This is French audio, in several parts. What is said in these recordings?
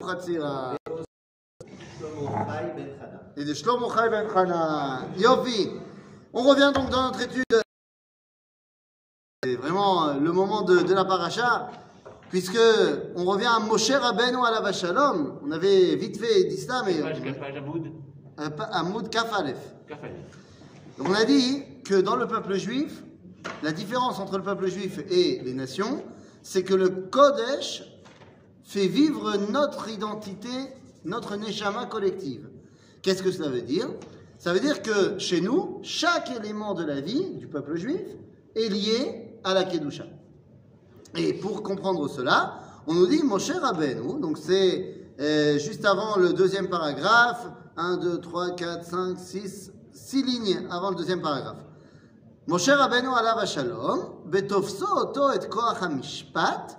Chatzira. Et de Shlomo Chai Ben Chana. Yofi. On revient donc dans notre étude. C'est vraiment euh, le moment de, de la paracha, puisque on revient à Moshe Rabbeinu à la Vachalom. On avait vite fait dit ça, mais Hamoud, euh. Kafalef. Donc on a dit que dans le peuple juif, la différence entre le peuple juif et les nations, c'est que le Kodesh fait vivre notre identité, notre neshama collective. Qu'est-ce que cela veut dire? Ça veut dire que chez nous, chaque élément de la vie du peuple juif est lié à la Kedusha. Et pour comprendre cela, on nous dit Moshe Rabbeinu, donc c'est euh, juste avant le deuxième paragraphe, 1, 2, 3, 4, 5, 6, 6 lignes avant le deuxième paragraphe. Moshe Rabbeinu alav shalom, betofso oto et koach hamishpat,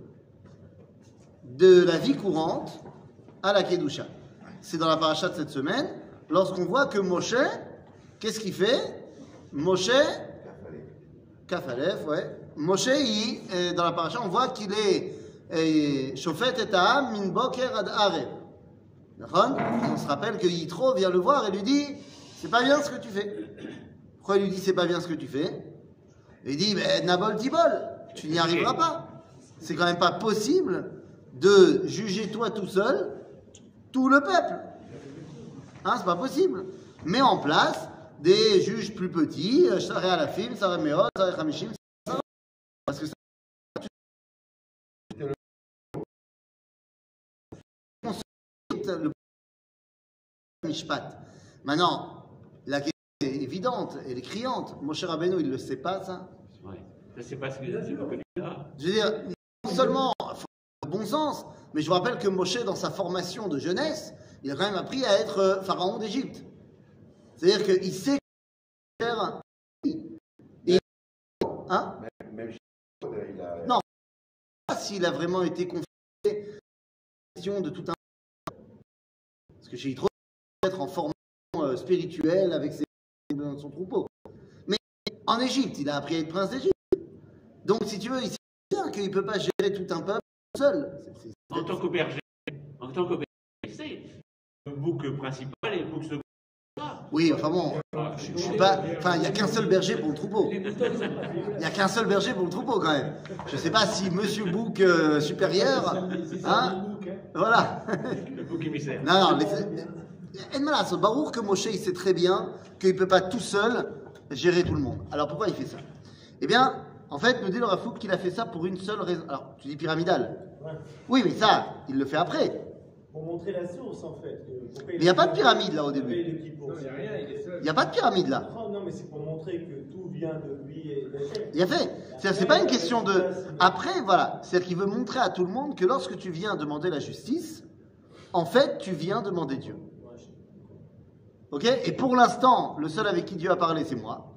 de la vie courante à la Kedusha. C'est dans la paracha de cette semaine, lorsqu'on voit que Moshe, qu'est-ce qu'il fait? Moshe, Kafalef, ouais. Moshe, il, euh, dans la paracha, on voit qu'il est euh, Shofet et Ta'am min boker ad On se rappelle que Yitro vient le voir et lui dit C'est pas bien ce que tu fais. Pourquoi il lui dit c'est pas bien ce que tu fais? Il dit ben, Nabol Tibol, tu n'y arriveras pas. C'est quand même pas possible de juger toi tout seul tout le peuple. Hein, c'est pas possible. Mets en place des juges plus petits, euh, Saré à la film, Saré Meot, Saré Hamishim, parce que ça. Maintenant, la question est évidente, elle est criante. Moshe Rabbeinu, il ne le sait pas, ça Ouais. Ça, c'est pas ce que. Je veux dire, non seulement, bon sens, mais je vous rappelle que Moshe, dans sa formation de jeunesse, il a quand même appris à être euh, pharaon d'Égypte. C'est-à-dire qu'il sait faire. Et, hein Même a. Non. pas s'il a vraiment été confié à la question de tout un. Parce que j'ai trop être en formation euh, spirituelle avec ses dans son troupeau. Mais en Égypte, il a appris à être prince d'Égypte. Donc, si tu veux, il sait bien qu'il ne peut pas gérer tout un peuple seul. En tant que berger, en tant le bouc principal et le bouc secondaire. Oui, enfin bon, je, je suis pas. Enfin, il n'y a qu'un seul berger pour le troupeau. Il n'y a qu'un seul berger pour le troupeau quand même. Je ne sais pas si Monsieur Bouc euh, supérieur, hein, voilà. Le bouc émissaire. Non, non, c'est Baruch que Moshe, il sait très bien qu'il ne peut pas tout seul gérer tout le monde. Alors pourquoi il fait ça? Eh bien, en fait, nous dit le Rafouk qu'il a fait ça pour une seule raison. Alors, tu dis pyramidal. Ouais. Oui, mais ça, il le fait après. Pour montrer la source, en fait. Mais il n'y a pas de pyramide là au début. Il n'y a rien, il est seul. Il n'y a pas de pyramide là. Non, mais c'est pour montrer que tout vient de lui et d'Hachem. Il a fait. C'est pas une question de. Après, voilà. C'est-à-dire qu'il veut montrer à tout le monde que lorsque tu viens demander la justice, en fait, tu viens demander Dieu. Ok? Et pour l'instant, le seul avec qui Dieu a parlé, c'est moi.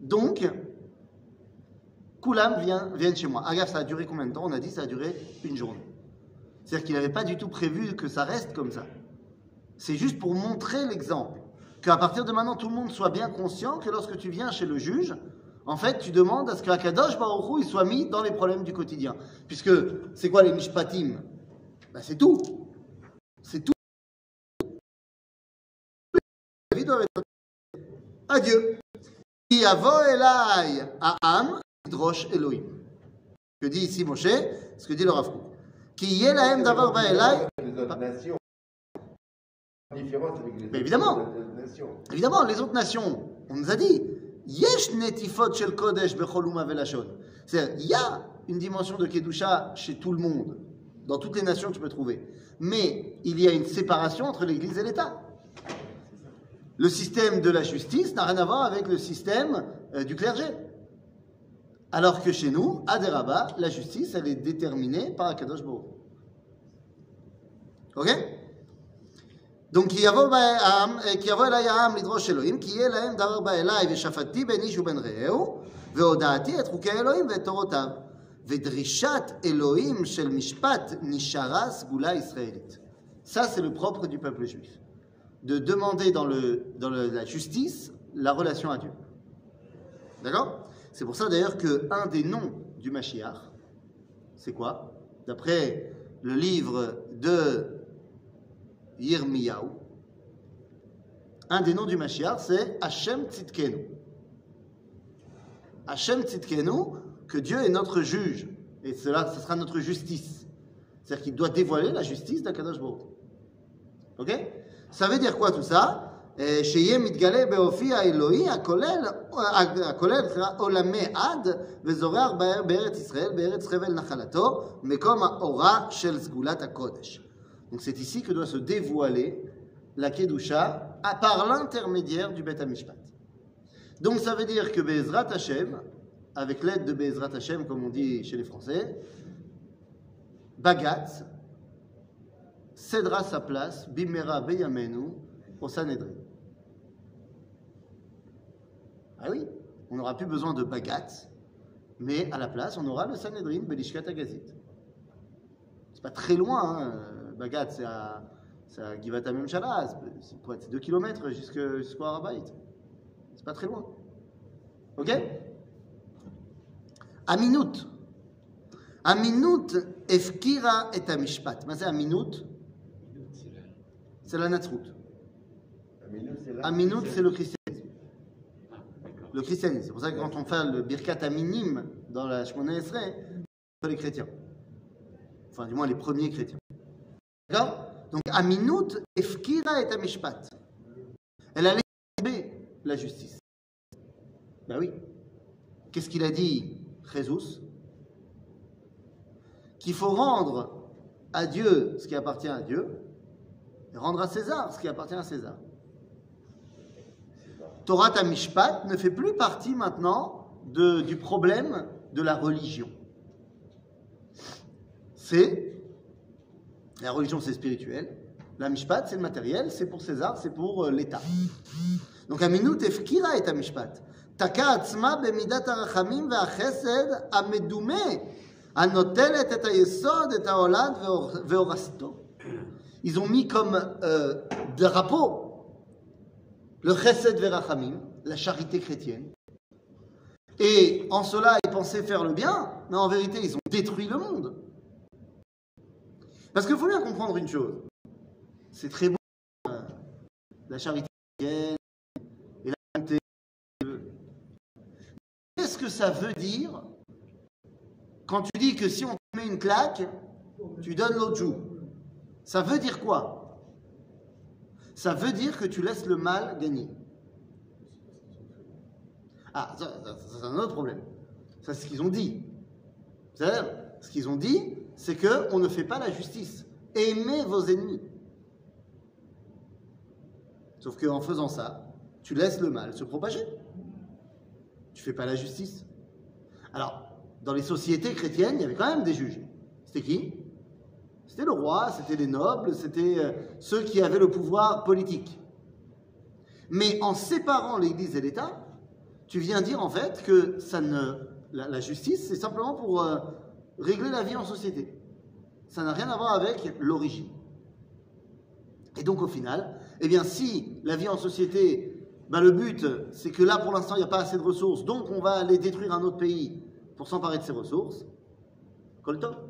Donc, Koulam vient, viennent chez moi. Agaf, ça a duré combien de temps? On a dit ça a duré une journée. C'est-à-dire qu'il n'avait pas du tout prévu que ça reste comme ça. C'est juste pour montrer l'exemple. Qu'à partir de maintenant, tout le monde soit bien conscient que lorsque tu viens chez le juge, en fait, tu demandes à ce qu'Akadosh Baruch Hu, il soit mis dans les problèmes du quotidien. Puisque, c'est quoi les mishpatim? Ben, C'est tout. C'est tout. Adieu. Yavo elai ha'am yidrosh Elohim. Ce que dit ici Moshe, ce que dit le Rav. Ki yeh lahem davar les Mais évidemment. Évidemment, les autres nations, on nous a dit, yesh netifot shel kodesh bechol uma velashon. C'est-à-dire, il y a une dimension de kedusha chez tout le monde, dans toutes les nations que tu peux trouver. Mais il y a une séparation entre l'Église et l'État. Le système de la justice n'a rien à voir avec le système euh, du clergé. Alors que chez nous, à Deraba, la justice, elle est déterminée par Akadosh Baruch. Hu. Ok Donc, כי יבוא בעם, כי יבוא אליי העם לדרוש אלוהים, כי יהיה להם דבר בא אליי, ושפטתי בין איש ובין רעהו, והודעתי את חוקי אלוהים ואת תורותיו. ודרישת אלוהים של משפט נשארה סגולה ישראלית. Ça, c'est le propre du peuple juif. De demander dans, le, dans le- la justice la relation à Dieu. D'accord C'est pour ça d'ailleurs qu'un des noms du Mashiach, c'est quoi? D'après le livre de Yirmiyahu, un des noms du Mashiach, c'est Hachem Tzidkenu. Hachem Tzidkenu, que Dieu est notre juge. Et cela, ce sera notre justice. C'est-à-dire qu'il doit dévoiler la justice d'Akadosh Baruch. Ok? Ça veut dire quoi tout ça? שיהיה מתגלה באופי האלוהי הכולל, הכולל סליחה, עולמי עד וזורח באר- בארץ ישראל, בארץ חבל נחלתו, מקום האורה של סגולת הקודש. Donc c'est ici que doit se dévoiler la Kedusha à par l'intermédiaire du Beth Mishpat. Donc ça veut dire que Bezrat Hashem, avec l'aide de Bezrat Hashem, comme on dit chez les Français, Bagatz cédera sa place, Bimera Beyamenu, au Sanhedrin. Ah oui, on n'aura plus besoin de Bagatz, mais à la place, on aura le Sanhedrin, Belishkat Agazit. C'est pas très loin, hein. Bagatz, c'est à, c'est à Givat Memshala, c'est- c'est quoi, c'est 2 km jusqu'au Harabait. C'est pas très loin. Ok? Aminut. Aminut efkira et amishpat. Mais c'est Aminut C'est la Natsrout. Aminut, c'est le christianisme. Le christianisme. C'est pour ça que quand on fait le Birkat Aminim dans la Shemona Esrei, on fait les chrétiens. Enfin, du moins les premiers chrétiens. D'accord? Donc, Aminut efkira et amishpat. Elle a laissé la justice. Ben oui. Qu'est-ce qu'il a dit, Jésus Qu'il faut rendre à Dieu ce qui appartient à Dieu et rendre à César ce qui appartient à César. Torah Tamishpat ne fait plus partie maintenant de, du problème de la religion. C'est la religion, c'est spirituel. La Mishpat, c'est le matériel, c'est pour César, c'est pour euh, l'État. Donc, Aminut efkira et Mishpat. Taka atzma bemidat arachamim ve'achesed amedume anotelet et ayesod et ve'orasto. Ils ont mis comme euh, drapeau le chesed verachamim, la charité chrétienne. Et en cela, ils pensaient faire le bien, mais en vérité, ils ont détruit le monde. Parce qu'il faut bien comprendre une chose. C'est très beau, euh, la charité chrétienne et la bonté. Qu'est-ce que ça veut dire quand tu dis que si on te met une claque, tu donnes l'autre joue Ça veut dire quoi? Ça veut dire que tu laisses le mal gagner. Ah, ça, c'est un autre problème. Ça, c'est ce qu'ils ont dit. C'est-à-dire, ce qu'ils ont dit, c'est que on ne fait pas la justice. Aimez vos ennemis. Sauf qu'en faisant ça, tu laisses le mal se propager. Tu fais pas la justice. Alors, dans les sociétés chrétiennes, il y avait quand même des juges. C'était qui? C'était le roi, c'était les nobles, c'était euh, ceux qui avaient le pouvoir politique. Mais en séparant l'Église et l'État, tu viens dire en fait que ça ne, la, justice, c'est simplement pour euh, régler la vie en société. Ça n'a rien à voir avec l'origine. Et donc au final, eh bien si la vie en société, ben, le but c'est que là pour l'instant il n'y a pas assez de ressources, donc on va aller détruire un autre pays pour s'emparer de ses ressources, colto.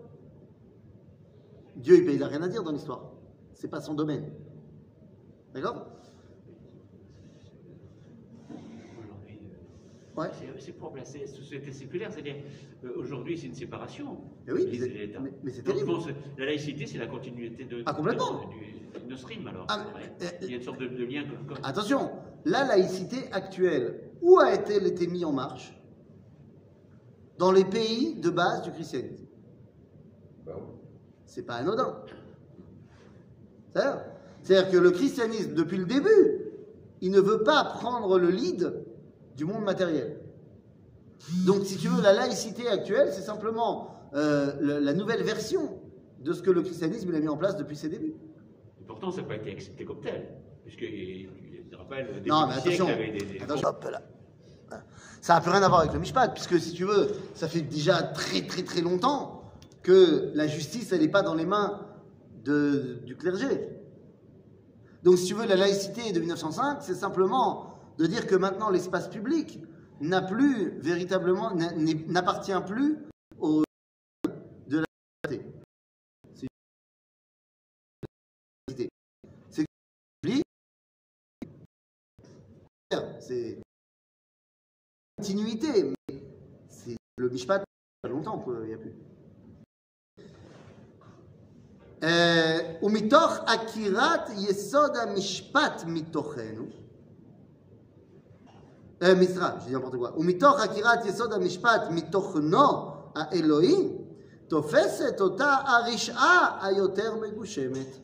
Dieu il n'a rien à dire dans l'histoire. C'est pas son domaine. D'accord? Euh, Ouais. c'est- propre à la société séculaire, c'est-à-dire euh, aujourd'hui c'est une séparation. Eh oui, mais et c'est- l'État. mais- mais c'est Donc, terrible. bon, la laïcité, c'est la continuité de, Ah, complètement. du nostrim alors. Ah, euh, Il y a une sorte de, de lien comme, comme- Attention, la laïcité actuelle, où a-t-elle été mise en marche? Dans les pays de base du christianisme. C'est pas anodin. C'est-à-dire que le christianisme, depuis le début, il ne veut pas prendre le lead du monde matériel. Donc, si tu veux, la laïcité actuelle, c'est simplement euh, le- la nouvelle version de ce que le christianisme il a mis en place depuis ses débuts. Pourtant, ça n'a pas été accepté comme tel. Puisque, je te rappelle, des Non, mais attention. avait des- des- Attention, hop là. Ça n'a plus rien à voir avec le Mishpat, puisque si tu veux, ça fait déjà très très très longtemps que la justice, elle n'est pas dans les mains du clergé. Donc si tu veux, la laïcité de 1905, c'est simplement de dire que maintenant l'espace public n'a plus véritablement, n'appartient plus au de la laïcité. C'est c'est continuité, mais c'est le Mishpat, il y a longtemps qu'il n'y a plus. אה, ומתוך עקירת יסוד המשפט מתוכנו, אה, משרה, j'ai dit n'importe quoi, ומתוך עקירת יסוד המשפט מתוכנו האלוהי, תופסת אותה הרשעה היותר מגושמת.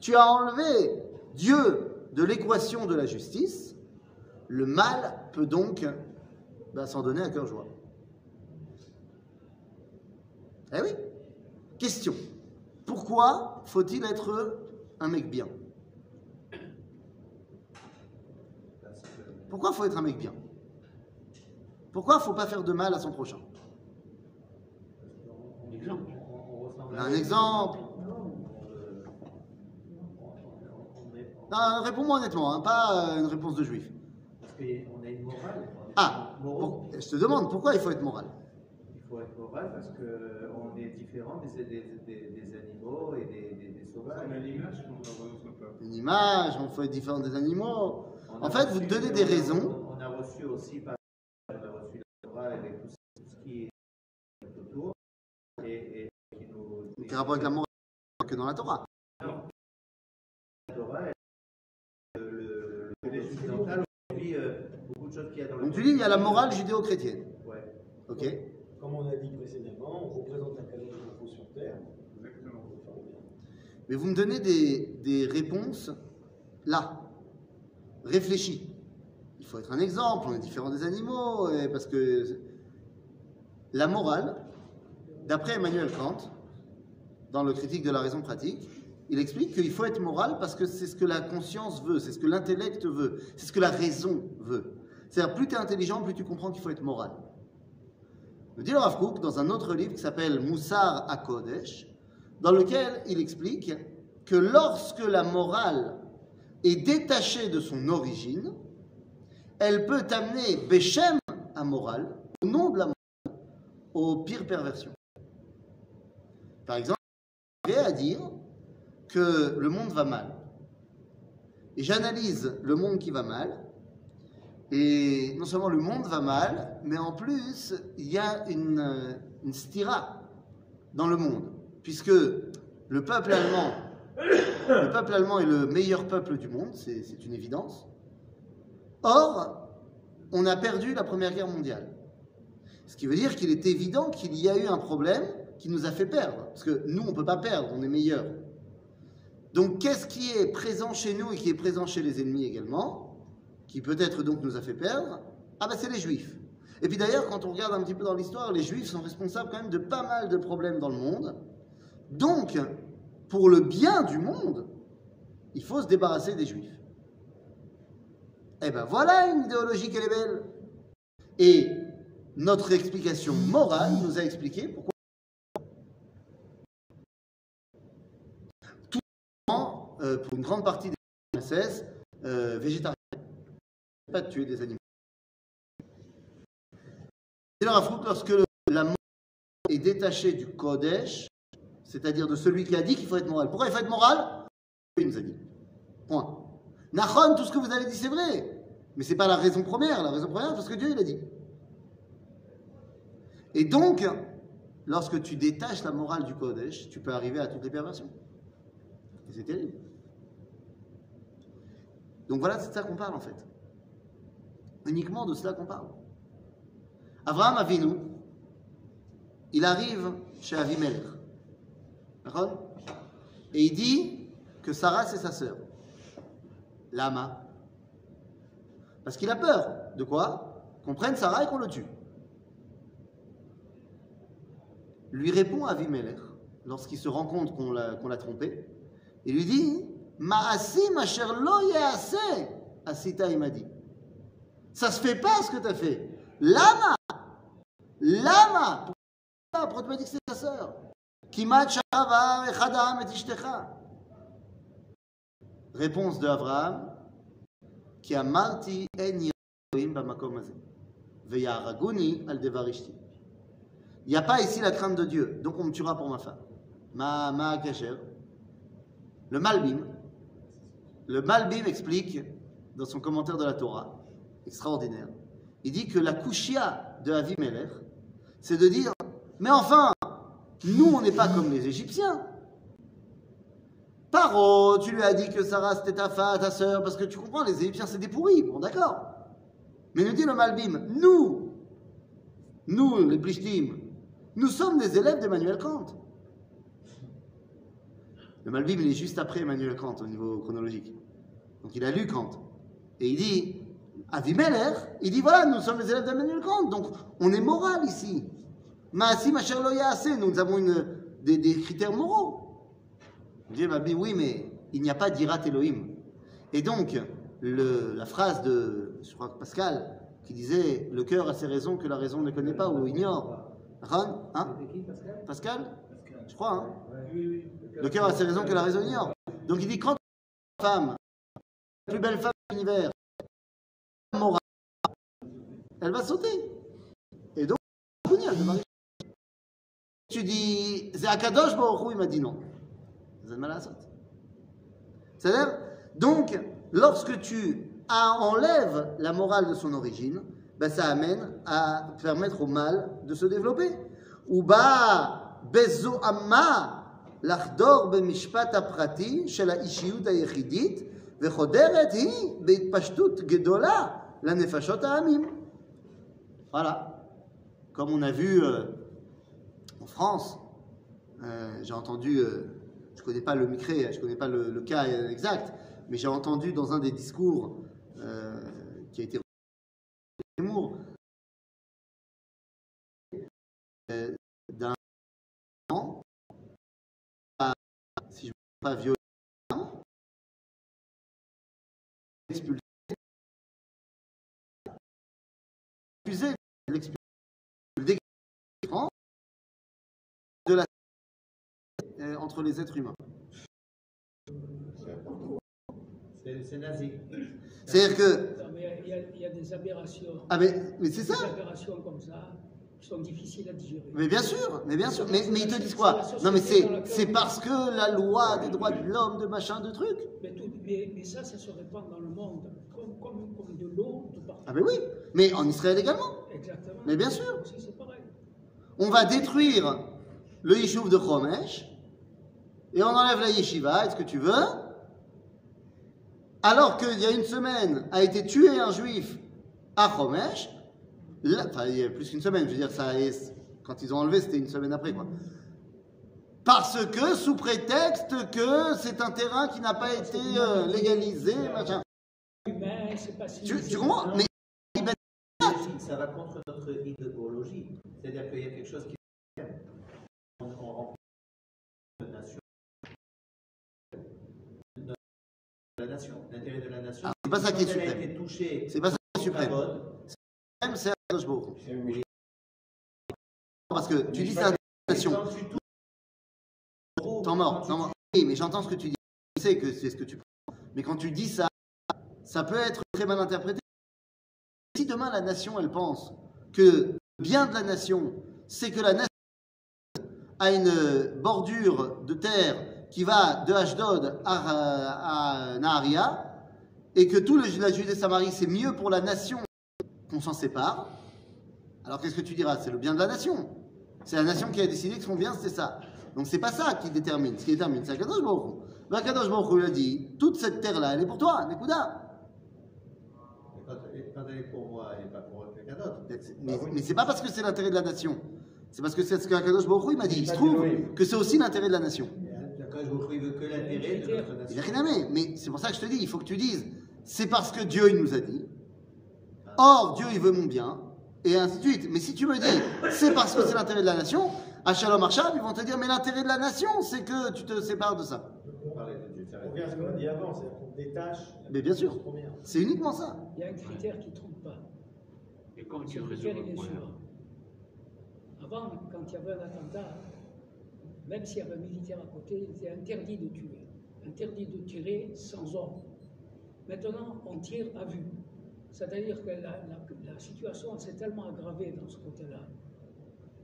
Tu as enlevé Dieu de l'équation de la justice, le mal peut donc bah, s'en donner à cœur joie. Eh oui. Question. Pourquoi faut-il être un mec bien? Pourquoi faut être un mec bien? Pourquoi faut pas faire de mal à son prochain? Exemple. Un exemple. Non, réponds-moi honnêtement, hein, pas euh, une réponse de juif. Parce qu'on a une morale. Ah, je te demande pourquoi il faut être moral? Il faut être moral parce qu'on est différent des, des, des, des animaux et des, des, des sauvages. On a. Une image, on faut être différent des animaux. On En fait, vous donnez des raisons. On a reçu aussi, par on a reçu la morale avec tout, ce- qui est autour. Et, et qui nous. Quel rapport avec la morale que dans la Torah La Torah, elle- le, occidentales, aujourd'hui, euh, beaucoup de choses qu'il y a dans la Donc tu dis il y a la morale judéo-chrétienne. Ouais. Ok Comme on a dit précédemment, on représente la planète info sur Terre. Mais vous me donnez des, des réponses là, réfléchies. Il faut être un exemple, on est différent des animaux, parce que la morale, d'après Emmanuel Kant, dans le critique de la raison pratique, il explique qu'il faut être moral parce que c'est ce que la conscience veut, c'est ce que l'intellect veut, c'est ce que la raison veut. C'est-à-dire, plus tu es intelligent, plus tu comprends qu'il faut être moral. Le dit le Rav Kook dans un autre livre qui s'appelle Moussar à Kodesh, dans lequel il explique que lorsque la morale est détachée de son origine, elle peut amener Béchem à morale, au nom de la morale, aux pires perversions. Par exemple, à dire que le monde va mal. Et j'analyse le monde qui va mal, et non seulement le monde va mal, mais en plus, il y a une, une stira dans le monde, puisque le peuple allemand, le peuple est le meilleur peuple du monde, c'est une évidence. Or, on a perdu la Première Guerre mondiale. Ce qui veut dire qu'il est évident qu'il y a eu un problème qui nous a fait perdre. Parce que nous, on ne peut pas perdre, on est meilleurs. Donc, qu'est-ce qui est présent chez nous et qui est présent chez les ennemis également, qui peut-être donc nous a fait perdre? Ah ben c'est les juifs. Et puis d'ailleurs, quand on regarde un petit peu dans l'histoire, les juifs sont responsables quand même de pas mal de problèmes dans le monde. Donc, pour le bien du monde, il faut se débarrasser des juifs. Eh ben voilà une idéologie qu'elle est belle. Et notre explication morale nous a expliqué pourquoi. Tout simplement, euh, pour une grande partie des SS, euh, végétariens, pas de tuer des animaux. Et leur affronte lorsque le- la morale est détachée du Kodesh, c'est-à-dire de celui qui a dit qu'il faut être moral. Pourquoi il faut être moral? Il nous a dit. Point. Nachon, tout ce que vous avez dit, c'est vrai. Mais ce n'est pas la raison première. La raison première, c'est parce que Dieu, il a dit. Et donc, lorsque tu détaches la morale du Kodesh, tu peux arriver à toutes les perversions. Et c'est terrible. Donc voilà, c'est de ça qu'on parle en fait. Uniquement de cela qu'on parle. Abraham Avinu, il arrive chez Avimelech. Et il dit que Sarah, c'est sa sœur. Lama. Parce qu'il a peur. De quoi? Qu'on prenne Sarah et qu'on le tue. Lui répond Avimelech, lorsqu'il se rend compte qu'on l'a trompé, et lui dit Ma'asim asher lo ya'ase, asita il m'a dit. Ça se fait pas ce que tu as fait. Lama Lama Pourquoi tu m'as dit que c'est ta sœur? Réponse de al devar ishti. Il n'y a pas ici la crainte de Dieu, donc on me tuera pour ma femme. Ma, ma. Le Malbim, le Malbim explique dans son commentaire de la Torah, extraordinaire, il dit que la kushia de Avimelech, c'est de dire, mais enfin, nous on n'est pas comme les Égyptiens. Paro, tu lui as dit que Sarah c'était ta femme, ta sœur, parce que tu comprends, les Égyptiens c'est des pourris, bon d'accord. Mais nous dit le Malbim, nous, nous les Plishtim, nous sommes des élèves d'Emmanuel Kant. Le Malbim, il est juste après Emmanuel Kant au niveau chronologique. Donc il a lu Kant. Et il dit, Avimeler, il dit voilà, nous sommes les élèves d'Emmanuel Kant, donc on est moral ici. Maasi Macher Loya assez, nous avons une, des, des critères moraux. Dieu m'a dit oui, mais il n'y a pas d'Irat Elohim. Et donc, le- la phrase de, je crois que Pascal, qui disait le cœur a ses raisons que la raison ne connaît pas ou ignore. Ron, hein Pascal? Pascal? Je crois, hein Le cœur a ses raisons que la raison ignore. Donc il dit quand une femme, la plus belle femme de l'univers, morale, elle va sauter. Et donc, Kounia, le mari. tu dis, c'est Akadosh Baruch Hu, il m'a dit non. Vous avez mal à la saute. C'est-à-dire, donc, lorsque tu a- enlèves la morale de son origine, ben, ça amène à permettre au mal de se développer. Ou ba bezo amma לחדור במשפט הפרטי של האישיות היחידית וחודרת היא בהתפשטות גדולה לנפשות העמים. Voilà. Comme on a vu euh, en France, euh, j'ai entendu, euh, je ne connais pas le micré, je ne connais pas le, cas exact, mais j'ai entendu dans un des discours euh, qui a été d'un si je ne pas violent, expulsé, accusé de entre les êtres humains. C'est c'est nazi. C'est-à-dire que Non, mais il y, a, il y a des aberrations. ah mais, mais c'est Des ça. aberrations comme ça qui sont difficiles à digérer. Mais bien sûr, mais bien sûr. Mais, mais ils te disent quoi? Non mais c'est c'est parce que la loi des droits de l'homme, de machin, de trucs. Mais, tout- mais- mais ça, ça se répand dans le monde, comme, comme, comme de l'eau de partout. Ah ben oui. Mais en Israël également. Exactement. Mais bien sûr. Aussi, c'est pareil. on va détruire le yishuv de Chomesh et on enlève la yeshiva, est-ce que tu veux Alors qu'il y a une semaine a été tué un juif à Chomesh, enfin il y a plus qu'une semaine, je veux dire, ça, quand ils ont enlevé, c'était une semaine après quoi. Parce que, sous prétexte que c'est un terrain qui n'a pas été euh, légalisé, machin. Tu comprends Mais Ça va contre notre idéologie. C'est-à-dire qu'il y a quelque chose qui. On, on remplit notre nation. Notre- La nation, l'intérêt de la nation. Ah, c'est pas ça qui est suprême. c'est pas ça qui est suprême. Même c'est Akadosh. Parce que tu dis ça à la nation. temps tu- mort. Oui, mais j'entends ce que tu dis. Je sais que c'est ce que tu prends. Mais quand tu dis ça, ça peut être très mal interprété. Si demain la nation, elle pense que le bien de la nation, c'est que la nation a une bordure de terre qui va de Ashdod à, à Naharia, et que tout le, la Judée-Samarie, c'est mieux pour la nation qu'on s'en sépare, alors qu'est-ce que tu diras? C'est le bien de la nation. C'est la nation qui a décidé que son bien, c'était ça. Donc c'est pas ça qui détermine. Ce qui détermine, c'est Akadosh Baruch Hu. Mais Akadosh Baruch Hu, il a dit, toute cette terre-là, elle est pour toi, Nekuda. Quand, quand elle est pour moi, elle n'est pas pour quelqu'un d'autre. Mais, mais c'est pas parce que c'est l'intérêt de la nation. C'est parce que c'est ce qu'Akadosh Baruch Hu, il m'a dit. Il se trouve que c'est aussi l'intérêt de la nation. Quand je vous il veut que l'intérêt de notre Il nation. n'y a rien à mais, mais c'est pour ça que je te dis, il faut que tu dises, c'est parce que Dieu, il nous a dit. Or, Dieu, il veut mon bien, et ainsi de suite. Mais si tu me dis, c'est parce que c'est l'intérêt de la nation, à Shalom Arsham, ils vont te dire, mais l'intérêt de la nation, c'est que tu te sépares de ça. On revient à ce qu'on a dit avant, c'est-à-dire qu'on détache. la Mais bien sûr. C'est uniquement ça. Il y a un critère qui ne trompe pas. Et Ce tu résous le problème. Avant, quand il y avait un attentat, même s'il y avait un militaire à côté, il était interdit de tuer. Interdit de tirer sans ordre. Maintenant, on tire à vue. C'est-à-dire que la, la- la situation s'est tellement aggravée dans ce côté-là.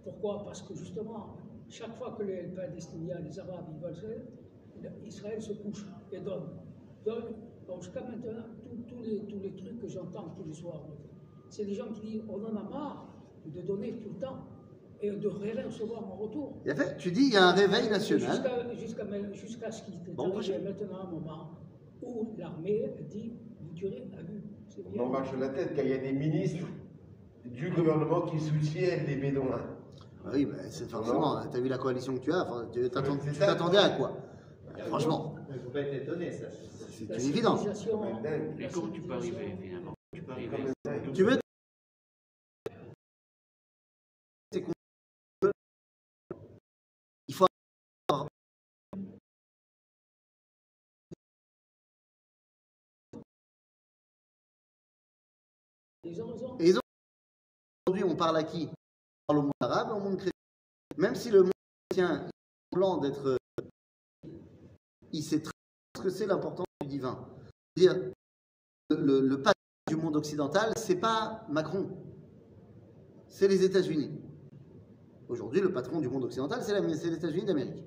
Pourquoi? Parce que justement, chaque fois que les Palestiniens, les Arabes, ils veulent Israël se couche et donne. Donne. Bon, jusqu'à maintenant, tous- les, tous les trucs que j'entends tous les soirs, c'est des gens qui disent on en a marre de donner tout le temps et de rien recevoir en retour. Et fait, tu dis, il y a un réveil national. Jusqu'à ma- jusqu'à ce qu'il Bon, prochain. maintenant un moment où l'armée dit vous tirez à vue. On en marche la tête quand il y a des ministres du gouvernement qui soutiennent les Bédouins. Ah Oui, bah, c'est forcément. Tu as vu la coalition que tu as. enfin, tu t'attendais à quoi? Franchement, Il ne faut pas être étonné, ça. c'est une évidence. Mais comment tu peux arriver finalement? Tu peux arriver. Tu veux. Et ils ont- Aujourd'hui, on parle à qui? On parle au monde arabe au monde chrétien. Même si le monde chrétien plan d'être. Il sait très bien ce que c'est l'importance du divin. C'est-à-dire, le, le, du monde occidental, c'est pas Macron, c'est les États-Unis. Aujourd'hui, le patron du monde occidental, c'est les États-Unis d'Amérique.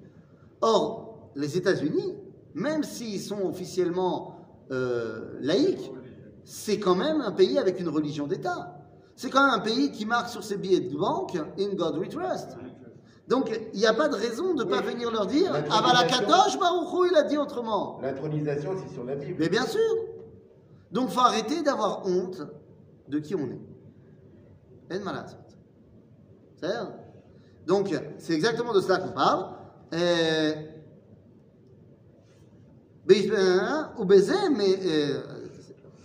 Or, les États-Unis, même s'ils sont officiellement euh, laïcs, c'est quand même un pays avec une religion d'État. C'est quand même un pays qui marque sur ses billets de banque In God we trust. Donc il n'y a pas de raison de ne pas venir leur dire Ah bah la Kadosh Baruchou, il a dit autrement. L'intronisation, c'est sur la Bible. Mais bien sûr. Donc faut arrêter d'avoir honte de qui on est. Et de malade. C'est. Donc c'est exactement de cela qu'on parle. Et... Euh, euh,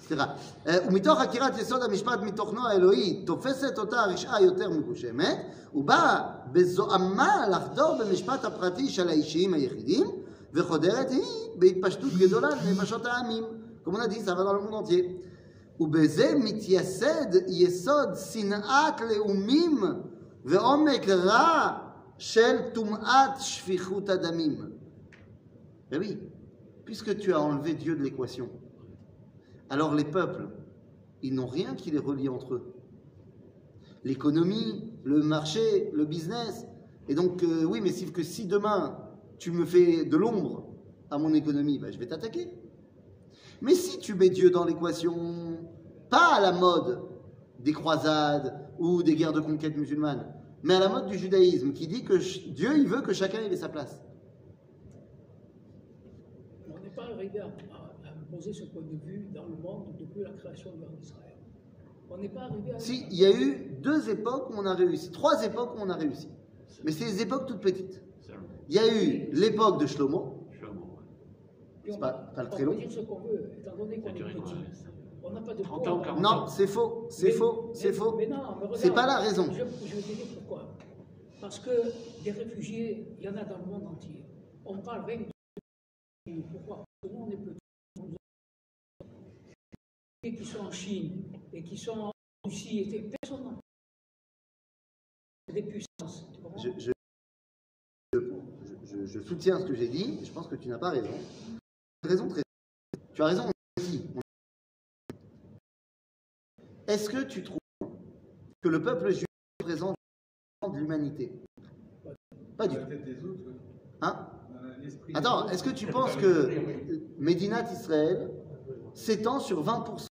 סליחה, אה, ומתוך הכירת יסוד המשפט מתוכנו האלוהי תופסת אותה הרשעה יותר מגושמת, ובאה בזוהמה לחדור במשפט הפרטי של האישיים היחידים, וחודרת היא בהתפשטות גדולה לנפשות העמים. כמו נדי, ça va dans le monde entier. ובזה מתייסד יסוד שנאת לאומים ועומק רע של טומאת שפיכות הדמים. Ben oui, puisque tu as enlevé Dieu de l'équation, alors les peuples, ils n'ont rien qui les relie entre eux. L'économie, le marché, le business. Et donc, euh, oui, mais si, demain tu me fais de l'ombre à mon économie, ben, je vais t'attaquer. Mais si tu mets Dieu dans l'équation, pas à la mode des croisades ou des guerres de conquête musulmanes, mais à la mode du judaïsme qui dit que Dieu, il veut que chacun ait sa place. On n'est pas poser ce point de vue dans le monde depuis la création de l'État d'Israël. On n'est pas arrivé à. Si, il y a eu deux époques où on a réussi, trois époques où on a réussi. Mais c'est des époques toutes petites. Il y a eu l'époque de Shlomo, on c'est pas- peut- pas on très peut long. dire ce qu'on veut, étant donné qu'on est petit. On n'a pas de 30 poids. ans, 40 non, c'est faux, c'est faux, c'est faux. Mais non, C'est pas la raison. Je, je vais te dire pourquoi. Parce que des réfugiés, il y en a dans le monde entier. On parle même de. Pourquoi? Parce que nous, on est petits. Et qui sont en Chine et qui sont en Russie, et personne des puissances. Je, je- je- je- je soutiens ce que j'ai dit, je pense que tu n'as pas raison. Tu as raison très Tu as raison. aussi. Est-ce que tu trouves que le peuple juif représente de l'humanité? Pas du tout. Hein? Attends, est-ce que tu penses que Médinat Israël s'étend sur 20%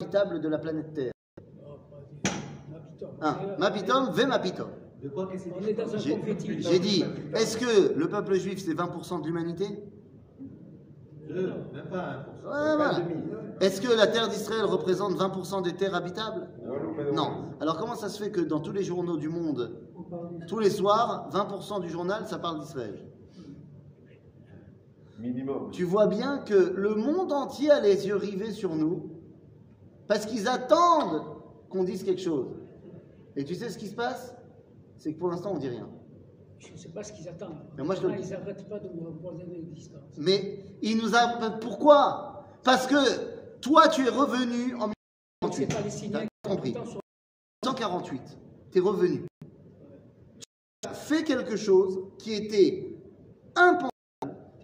habitable de la planète Terre des- Mapitom. Ve Mapitom. J'ai dit, est-ce que le peuple juif c'est 20% de l'humanité Deux, même pas 1%. Ouais, Pas voilà. Est-ce que la terre d'Israël représente 20% des terres habitables? Non. Alors comment ça se fait que dans tous les journaux du monde, tous les soirs, 20% du journal, ça parle d'Israël? Minimum. Tu vois bien que le monde entier a les yeux rivés sur nous parce qu'ils attendent qu'on dise quelque chose. Et tu sais ce qui se passe? C'est que pour l'instant, on dit rien. Je ne sais pas ce qu'ils attendent. Mais moi, je te le Ils dis. n'arrêtent pas de nous imposer l'existence. Mais il nous a. Pourquoi? Parce que toi, tu es revenu en C'est 1948. palestinien T'as compris. pourtant, sont- 1948. Tu es revenu. Tu as fait quelque chose qui était impensable,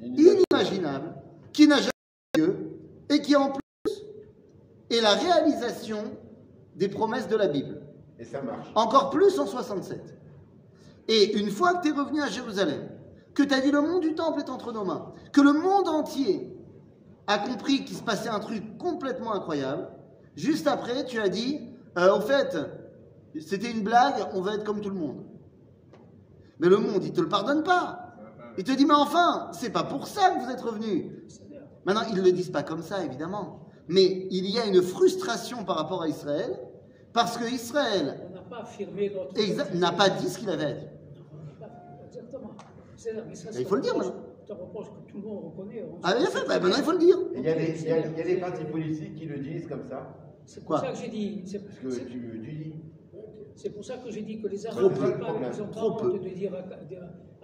inimaginable, qui n'a jamais eu lieu et qui en plus est la réalisation des promesses de la Bible. Et ça marche. Encore plus en 67. Et une fois que tu es revenu à Jérusalem, que tu as dit le monde du temple est entre nos mains, que le monde entier a compris qu'il se passait un truc complètement incroyable, juste après, tu as dit, euh, au fait, c'était une blague, on va être comme tout le monde. Mais le monde, il te le pardonne pas. Il te dit, mais enfin, c'est pas pour ça que vous êtes revenu. Maintenant, ils ne le disent pas comme ça, évidemment. Mais il y a une frustration par rapport à Israël, parce que Israël n'a pas affirmé n'a pas dit ce qu'il avait à dire. Exactement. Il faut le dire, maintenant. reproche- C'est un reproche que tout le monde reconnaît. On Ah, bien fait, bah, maintenant il faut le dire. Il y, a des, il y a- il y a des partis politiques qui le disent comme ça. C'est pour Quoi ça que j'ai dit. C'est Ce que tu, dis. c'est pour ça que j'ai dit que les Arabes n'ont pas ils ont pas honte de dire à-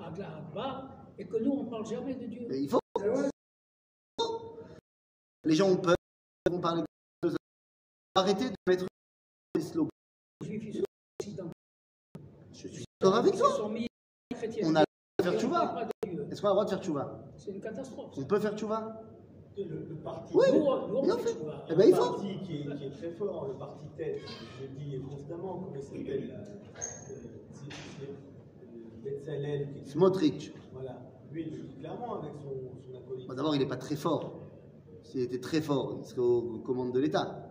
à- à Akbar et que nous, on ne parle jamais de Dieu. Il faut. Les gens ont peur, parler de choses. Arrêtez de mettre des slogans. Les Je suis d'accord avec toi. On a le droit de faire tchouva. Est-ce qu'on a le droit de faire tchouva C'est une catastrophe. On peut faire tchouva Le, le parti, Oui, Nous, on- nous, on ils ont fait tchouva. Eh ben, il faut. parti qui est, qui est très fort, le parti tête, je le dis constamment, comment il s'appelle euh, euh, Betzalel, Smotrich. Voilà, lui, il le dit clairement avec son, son acolyte. Bon, D'abord, il n'est pas très fort. S'il était très fort, il serait aux commandes de l'État.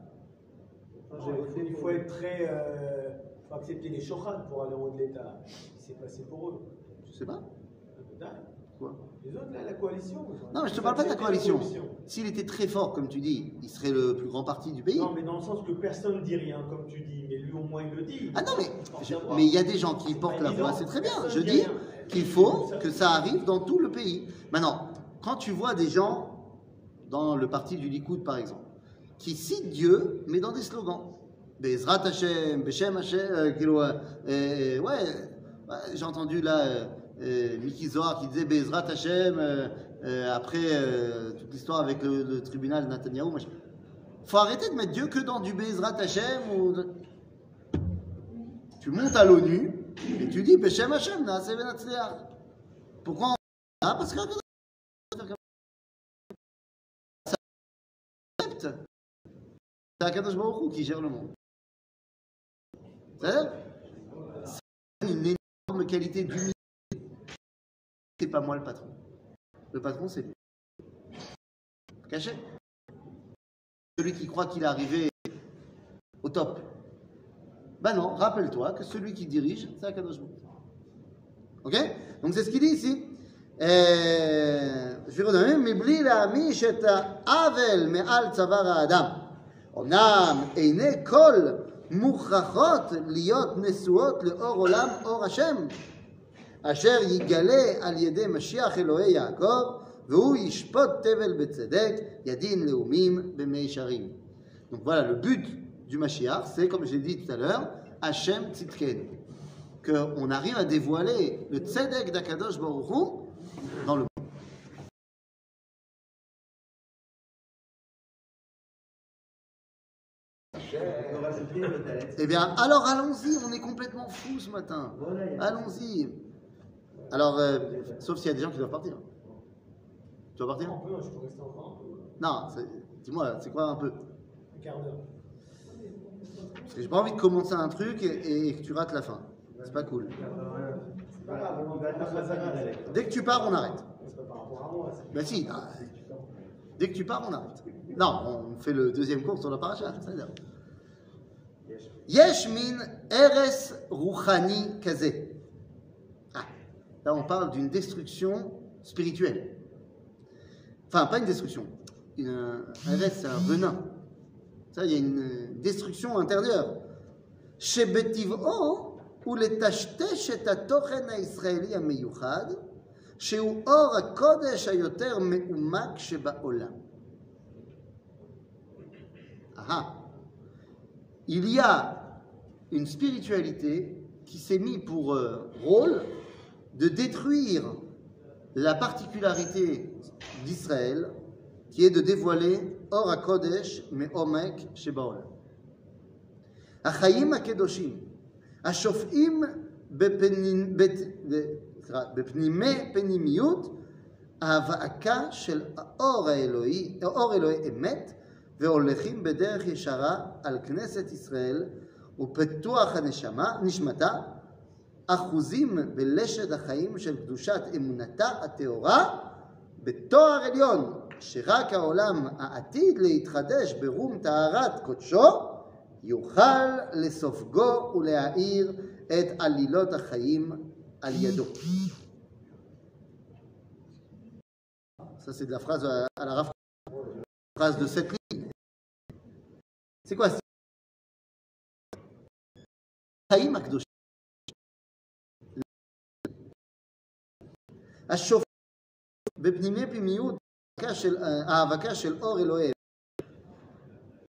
Il, faut, être très. Euh, faut accepter les shochad pour aller en haut de l'État. Il s'est passé pour eux. Je sais pas. Quoi? Les autres, là, la coalition. Non, mais je te ils parle pas de la coalition. S'il était très fort, comme tu dis, il serait le plus grand parti du pays. Non, mais dans le sens que personne ne dit rien, comme tu dis, mais lui au moins il le dit. Ah non, mais, je- mais il y a des gens qui portent la voix, c'est très bien. Je dis qu'il faut que ça arrive dans tout le pays. Maintenant, quand tu vois des gens dans le parti du Likoud, par exemple, qui citent Dieu, mais dans des slogans. Bezrat Hashem, Beshem Hashem, euh, kilo, euh, euh, ouais, ouais, j'ai entendu là euh, euh, Zohar qui disait Bezrat Hashem, euh, euh, après euh, toute l'histoire avec le, le tribunal de Netanyahou. machin. faut arrêter de mettre Dieu que dans du Bezrat Hashem tu montes à l'ONU et tu dis Beshem Hashem. Pourquoi on ah, Parce que C'est Akadosh Baruch qui gère le monde. C'est une énorme qualité d'humilité. C'est pas moi le patron. Le patron, c'est lui. Caché? Celui qui croit qu'il est arrivé au top. Ben non, rappelle-toi que celui qui dirige, c'est Akadosh Baruch. Ok? Donc c'est ce qu'il dit ici. אה, je vais redonner, מבלי להעמיש את העוול מעל צוואר האדם. אמנם עיני כל מוכרחות להיות נשואות לאור עולם אור השם, אשר יגלה על ידי משיח אלוהי יעקב, והוא ישפוט תבל בצדק, ידין לאומים במישרים. Donc voilà, le but du Mashiach, c'est, comme j'ai dit tout à l'heure, Hashem Tzidkenu. Qu'on arrive à dévoiler le Tzedek d'Akadosh Baruch Hu Eh bien, alors allons-y, on est complètement fous ce matin. Allons-y. Alors, euh, sauf s'il y a des gens qui doivent partir. Tu dois partir Un peu, je peux rester encore un peu. Non, c'est- dis-moi, c'est quoi un peu? Un quart d'heure. Parce que j'ai pas envie de commencer un truc et, et que tu rates la fin. C'est pas cool. Dès que tu pars, on arrête. C'est pas par rapport à moi. c'est- Ben si. Dès que tu pars, on arrête. Non, on fait le deuxième cours sur la paracha. Yesh min eres ruchani kazé. Ah, là, on parle d'une destruction spirituelle. Enfin, pas une destruction. Une, un eres, un venin. Ça, il y a une destruction intérieure. Shebetiv'o ou le tashtesh et atochen israeli ameyuchad, sheu or kodesh ayoter meumak shebaolam. Aha. Ah Il y a une spiritualité qui s'est mis pour euh, rôle de détruire la particularité d'Israël, qui est de dévoiler Or HaKodesh Me'omek Shebaolam. החיים הקדושים, השופעים בפנים- בת- ב- סליחה, בפנימי פנימיות, ההבעקה של האור האלוהי, אור אלוהי אמת, והולכים בדרך ישרה על כנסת ישראל ופיתוח הנשמה, נשמתה, אחוזים בלשד החיים של קדושת אמונתה הטהורה בתואר עליון, שרק העולם העתיד להתחדש ברום טהרת קודשו, יוכל לסופגו ולהאיר את עלילות החיים על ידו. Ça, c'est de la phrase à à la Rav- phrase de cette ligne. C'est quoi ça החיים הקדושים. השופט בפנימי פנימיות ההאבקה של- ההאבקה של אור אלוהים.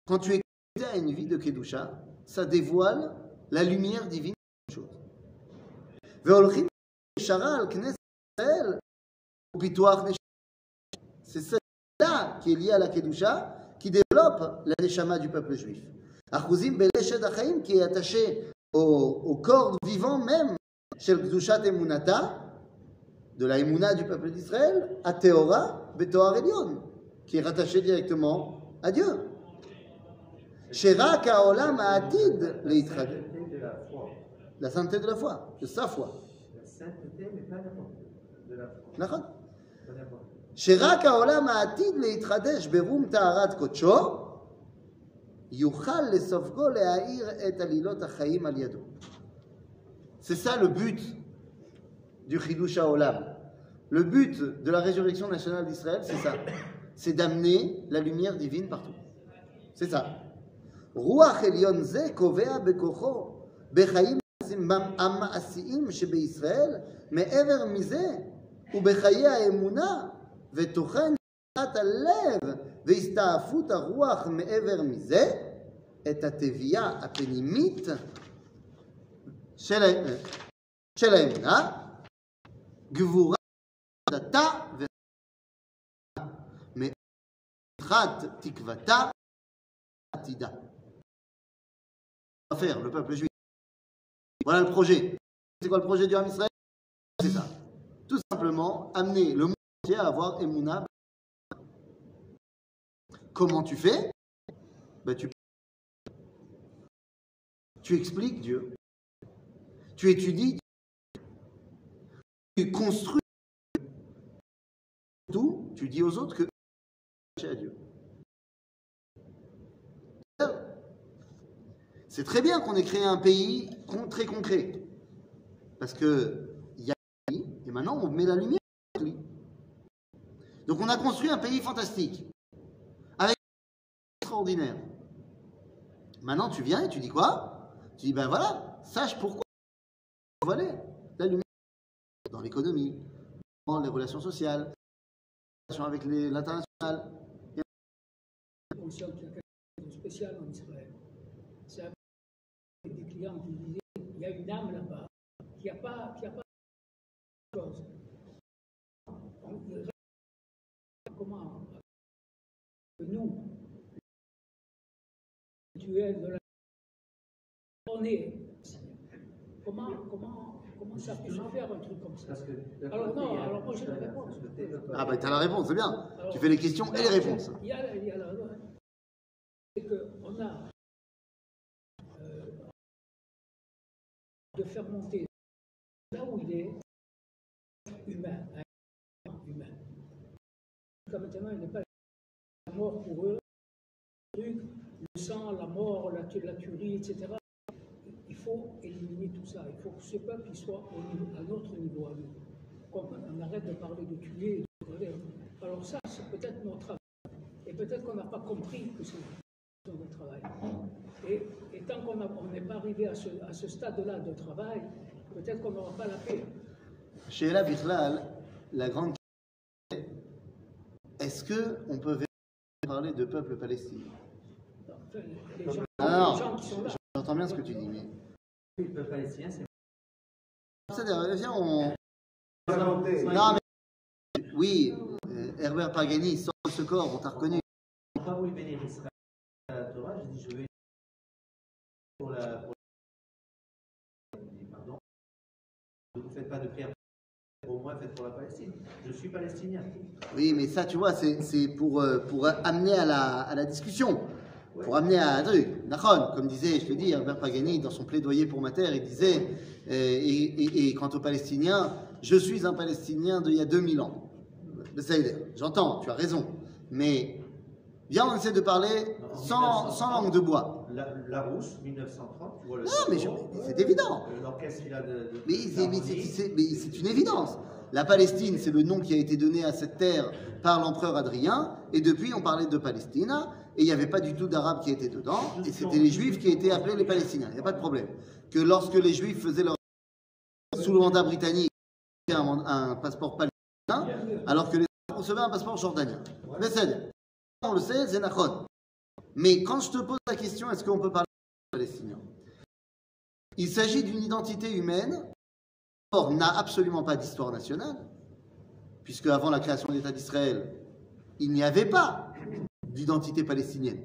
Quand tu es connecté à une vie de Kedusha, ça dévoile la lumière divine de chose. והולכים ישרה על כנסת ישראל ופיתוח נשמה. C'est celle-là qui est liée à la Kedusha qui développe la Neshama du peuple juif. Achuzim Beleshed Achaim qui est attaché au, au corps vivant même Shel Kedushat Emunata, de la Emuna du peuple d'Israël, à Théora Betoar Elion, qui est rattaché directement à Dieu. Sherak Haolam Ha'atid foi. La sainteté de la foi, de sa foi. La sainteté, mais pas n'importe De la foi. נכון? Pas n'importe שרק העולם העתיד להתחדש ברום טהרת קודשו, יוכל לסופגו להאיר את עלילות החיים על ידו. C'est ça le but du Chidush HaOlam. Le but de la résurrection nationale d'Israël, c'est ça. C'est d'amener la lumière divine partout. C'est ça. רוח עליון זה קובע בכוחו בחיים המעשיים שבישראל, מעבר מזה, ובחיי האמונה, ותוכן תחת הלב והסתעפות הרוח מעבר מזה, את התביעה הפנימית של, ה- של האמונה, גבורה, דתה ומחת תקוותה עתידה. va faire le peuple juif. Voilà le projet. C'est quoi le projet du Ham Israël C'est ça. Tout simplement amener le monde à avoir Emouna. Comment tu fais? Ben, tu... tu expliques Dieu. Tu étudies Dieu. Tu construis tout. Tu dis aux autres que à Dieu. C'est très bien qu'on ait créé un pays très concret. Parce que il y a et maintenant on met la lumière. Donc on a construit un pays fantastique. Avec extraordinaire. Maintenant tu viens et tu dis quoi? Tu dis ben voilà, sache pourquoi. Voilà la lumière dans l'économie, dans les relations sociales, les relations avec l'international. conscient qu'il y a quelque chose de spécial en Israël. C'est avec des clients qui disaient il y a une âme là-bas, qu'il n'y a pas, a pas de chose. Nous, rituel de la on est. Comment, comment, comment ça peut se faire un truc comme ça? Parce que d'un Alors non, a- alors moi j'ai la réponse. Ah ben t'as la réponse, c'est bien. Alors, Tu fais les questions et les réponses. Il y a, il y a la c'est qu'on a euh, de faire monter là où il est humain, un être humain. Jusqu'à maintenant, il n'est pas mort pour eux, le sang, la mort, la, tu- la tuerie, etc. Il faut éliminer tout ça. Il faut que ce peuple soit au niveau- à notre niveau. Qu'on on arrête de parler de tuer. de. Alors ça, c'est peut-être notre travail. Et peut-être qu'on n'a pas compris que c'est notre travail. Et, tant qu'on n'est pas arrivé à ce, à ce stade-là de travail, peut-être qu'on n'aura pas la paix. Chez Ella Bichlal, la grande question est est-ce qu'on peut parler de peuple palestinien là, J'entends bien ce que tu dis, mais. Le peuple palestinien, c'est viens, on. Non, mais. Oui, euh, Herbert Pagani sort de ce corps, on t'a reconnu. Pas voulu bénir Israël à la Torah, j'ai dit je vais pour la. Pour la... Il dit, Pardon, ne vous faites pas de prière, au moins faites pour la Palestine. Je suis palestinien. Oui, mais ça, tu vois, c'est pour, euh, pour amener à la, à la discussion. Pour amener à un truc. Comme disait, je te dis, Herbert Pagani, dans son plaidoyer pour ma terre, il disait, euh, et, et- et quant aux Palestiniens, je suis un Palestinien d'il y a 2000 ans. Ça y est, J'entends, tu as raison. Mais viens, on essaie de parler sans, 1930, sans langue de bois. La, la Rousse, 1930, tu vois le. Non, mais c'est évident. euh, L'orchestre qu'il a de. de Mais c'est une évidence. La Palestine, c'est le nom qui a été donné à cette terre par l'empereur Adrien, et depuis on parlait de Palestine, et il n'y avait pas du tout d'Arabes qui étaient dedans, et c'était les Juifs qui étaient appelés les Palestiniens. Il n'y a pas de problème. Que lorsque les Juifs faisaient leur sous le mandat britannique, un, un passeport palestinien, alors que les Arabes recevaient un passeport jordanien. Mais c'est- on le sait, c'est Nachon. Mais quand je te pose la question, est-ce qu'on peut parler de Palestiniens? Il s'agit d'une identité humaine Or, n'a absolument pas d'histoire nationale, puisque avant la création de l'État d'Israël, il n'y avait pas d'identité palestinienne.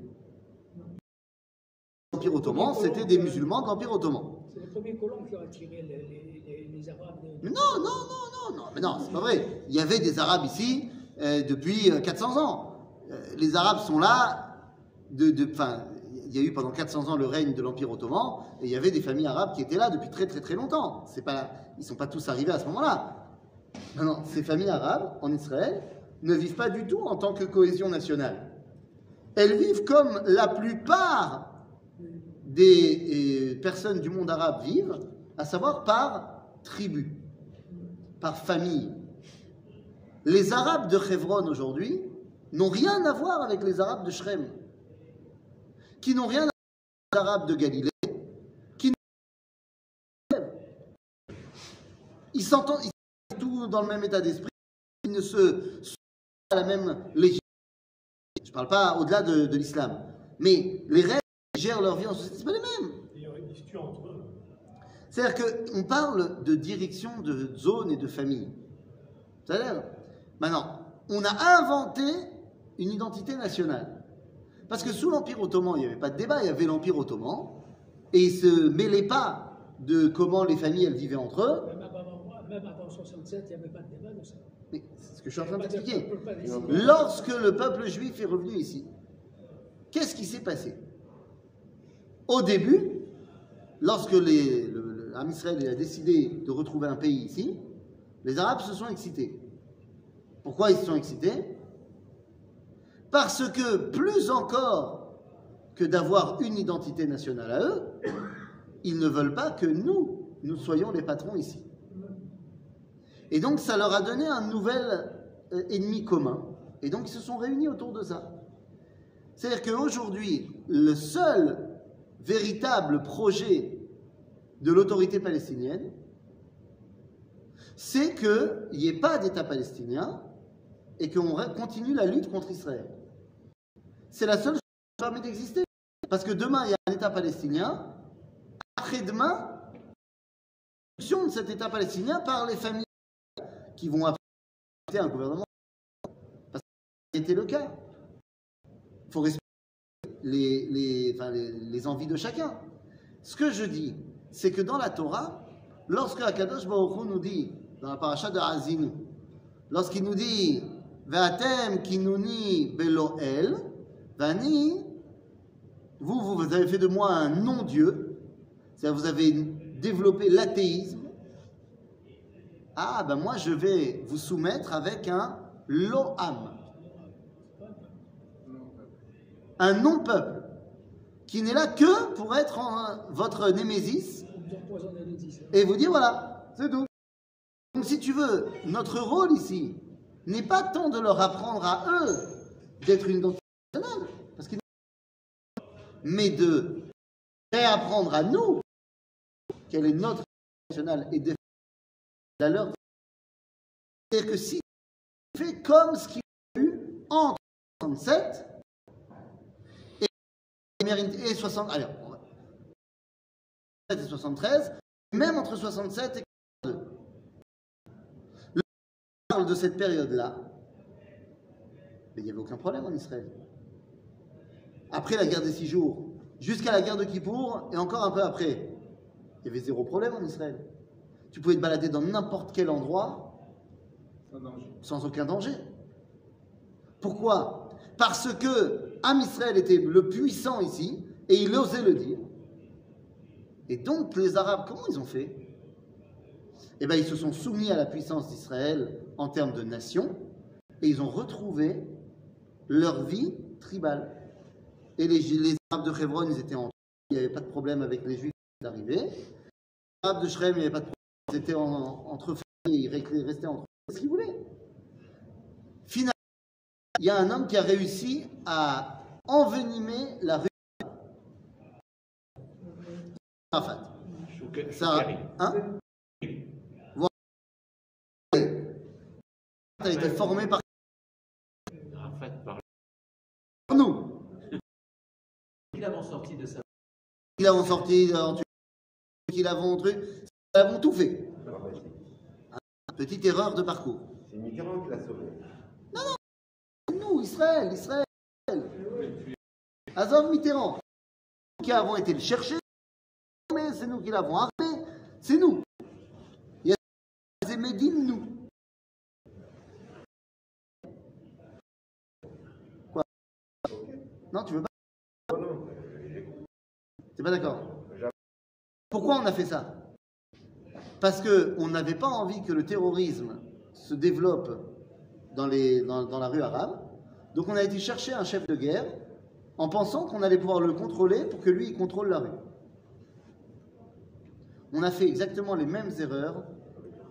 L'Empire ottoman, c'était des musulmans de l'Empire ottoman. C'est les premiers colons qui ont attiré les, les- les- Arabes. Mais non, non, non, non, non, mais non, c'est pas vrai. Il y avait des Arabes ici euh, depuis euh, 400 ans. Euh, les Arabes sont là, il y a eu pendant 400 ans le règne de l'Empire ottoman, et il y avait des familles arabes qui étaient là depuis très très très longtemps. C'est pas, ils sont pas tous arrivés à ce moment-là. Non, non, ces familles arabes en Israël ne vivent pas du tout en tant que cohésion nationale. Elles vivent comme la plupart des euh, personnes du monde arabe vivent, à savoir par tribu, par famille. Les Arabes de Hebron aujourd'hui n'ont rien à voir avec les Arabes de Shrem, qui n'ont rien à voir avec les Arabes de Galilée, qui n'ont ils s'entendent, ils sont tous dans le même état d'esprit, ils ne se sont pas à la même législation. Je ne parle pas au-delà de, de l'islam, mais les règles qui gèrent leur vie en société, ce pas les mêmes. Il y aurait une dispute entre eux. C'est-à-dire qu'on parle de direction de zone et de famille. C'est-à-dire, maintenant, on a inventé une identité nationale. Parce que sous l'Empire ottoman, il n'y avait pas de débat, il y avait l'Empire ottoman, et ils se mêlaient pas de comment les familles elles vivaient entre eux. Même avant, même avant 67, il n'y avait pas de débat de ça. Mais c'est ce que je suis en train de d'expliquer. palestinien. Lorsque le peuple juif est revenu ici, qu'est-ce qui s'est passé? Au début, lorsque les, le, le- l'Am Israël a décidé de retrouver un pays ici, les Arabes se sont excités. Pourquoi ils se sont excités? Parce que plus encore que d'avoir une identité nationale à eux, ils ne veulent pas que nous, nous soyons les patrons ici. Et donc ça leur a donné un nouvel euh, ennemi commun. Et donc ils se sont réunis autour de ça. C'est-à-dire qu'aujourd'hui, le seul véritable projet de l'autorité palestinienne, c'est qu'il n'y ait pas d'État palestinien et qu'on continue la lutte contre Israël. C'est la seule chose qui permet d'exister. Parce que demain, il y a un État palestinien, après-demain, de cet État palestinien par les familles qui vont apporter un gouvernement. Parce que c'était le cas. Il faut respecter les, envies de chacun. Ce que je dis, c'est que dans la Torah, lorsque Akadosh Baruch Hu nous dit, dans la paracha de Azinu, lorsqu'il nous dit Ve'atem kinuni beloel, vani, vous, vous, avez fait de moi un non-dieu, c'est-à-dire vous avez développé l'athéisme, ah, ben moi je vais vous soumettre avec un lo'am, un non-peuple, qui n'est là que pour être votre némésis et vous dire voilà, c'est tout. Donc si tu veux, notre rôle ici n'est pas tant de leur apprendre à eux d'être une identité nationale, parce qu'ils mais de réapprendre à nous quelle est notre nationale et de la leur. C'est-à-dire que si tu fais comme ce qu'il y a eu entre 67 et, et 60, allez, on va- 67 et 73, même entre 67 et 42. Le parle de cette période-là, mais il n'y avait aucun problème en Israël. Après la guerre des six jours, jusqu'à la guerre de Kippour, et encore un peu après, il y avait zéro problème en Israël. Tu pouvais te balader dans n'importe quel endroit sans aucun danger. Pourquoi? Parce que Am Israël était le puissant ici, et il osait le dire. Et donc les Arabes, comment ils ont fait? Eh bien, ils se sont soumis à la puissance d'Israël en termes de nation, et ils ont retrouvé leur vie tribale. Et les, les Arabes de Hebron, ils étaient en il n'y avait pas de problème avec les Juifs qui arrivaient. Les Arabes de Shrem, il n'y avait pas de problème, ils étaient en- entre familles, ils restaient- entre ce qu'ils voulaient. Finalement, il y a un homme qui a réussi à envenimer la rue. Arafat. Hein? A été formé par Arafat parle. nous. Ils l'avons sorti de sa Qui l'avons sorti en Turquie, qui l'avons truc, qui l'avons tout fait. Petite erreur de parcours. C'est Mitterrand qui l'a sauvé. Nous, Israël, Israël. Azov Mitterrand, qui avons été le chercher, mais c'est nous qui l'avons armé, c'est nous. Il y a des Médines, nous. Non, tu veux pas Non, non. T'es pas d'accord Pourquoi on a fait ça? Parce qu'on n'avait pas envie que le terrorisme se développe dans, les, dans, dans la rue arabe. Donc on a été chercher un chef de guerre en pensant qu'on allait pouvoir le contrôler pour que lui, il contrôle la rue. On a fait exactement les mêmes erreurs